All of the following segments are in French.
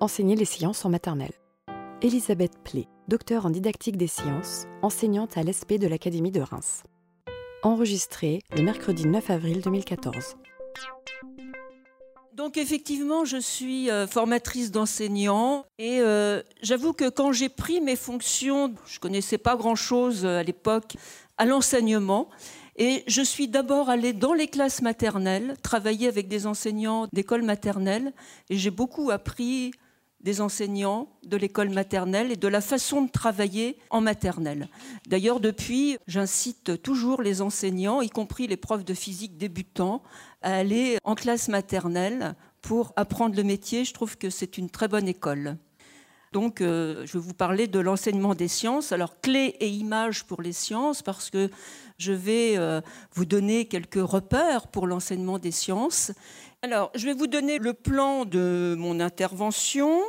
enseigner les sciences en maternelle. Elisabeth Plé, docteur en didactique des sciences, enseignante à l'ESP de l'Académie de Reims. Enregistré le mercredi 9 avril 2014. Donc effectivement, je suis euh, formatrice d'enseignants et euh, j'avoue que quand j'ai pris mes fonctions, je connaissais pas grand-chose euh, à l'époque à l'enseignement et je suis d'abord allée dans les classes maternelles, travailler avec des enseignants d'école maternelle et j'ai beaucoup appris des enseignants de l'école maternelle et de la façon de travailler en maternelle. D'ailleurs, depuis, j'incite toujours les enseignants, y compris les profs de physique débutants, à aller en classe maternelle pour apprendre le métier. Je trouve que c'est une très bonne école. Donc, euh, je vais vous parler de l'enseignement des sciences. Alors, clés et images pour les sciences, parce que je vais euh, vous donner quelques repères pour l'enseignement des sciences. Alors, je vais vous donner le plan de mon intervention.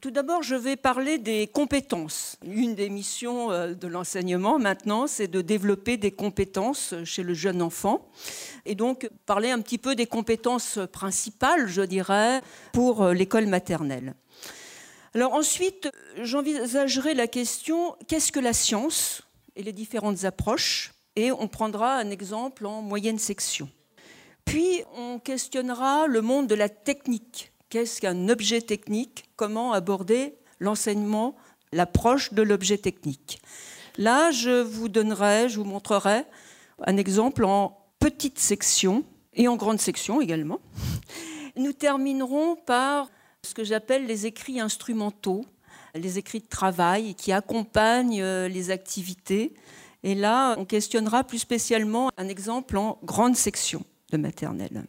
Tout d'abord, je vais parler des compétences. Une des missions euh, de l'enseignement maintenant, c'est de développer des compétences chez le jeune enfant. Et donc, parler un petit peu des compétences principales, je dirais, pour l'école maternelle. Alors ensuite, j'envisagerai la question qu'est-ce que la science et les différentes approches? Et on prendra un exemple en moyenne section. Puis on questionnera le monde de la technique. Qu'est-ce qu'un objet technique? Comment aborder l'enseignement, l'approche de l'objet technique? Là, je vous donnerai, je vous montrerai un exemple en petite section et en grande section également. Nous terminerons par ce que j'appelle les écrits instrumentaux, les écrits de travail qui accompagnent euh, les activités. Et là, on questionnera plus spécialement un exemple en grande section de maternelle.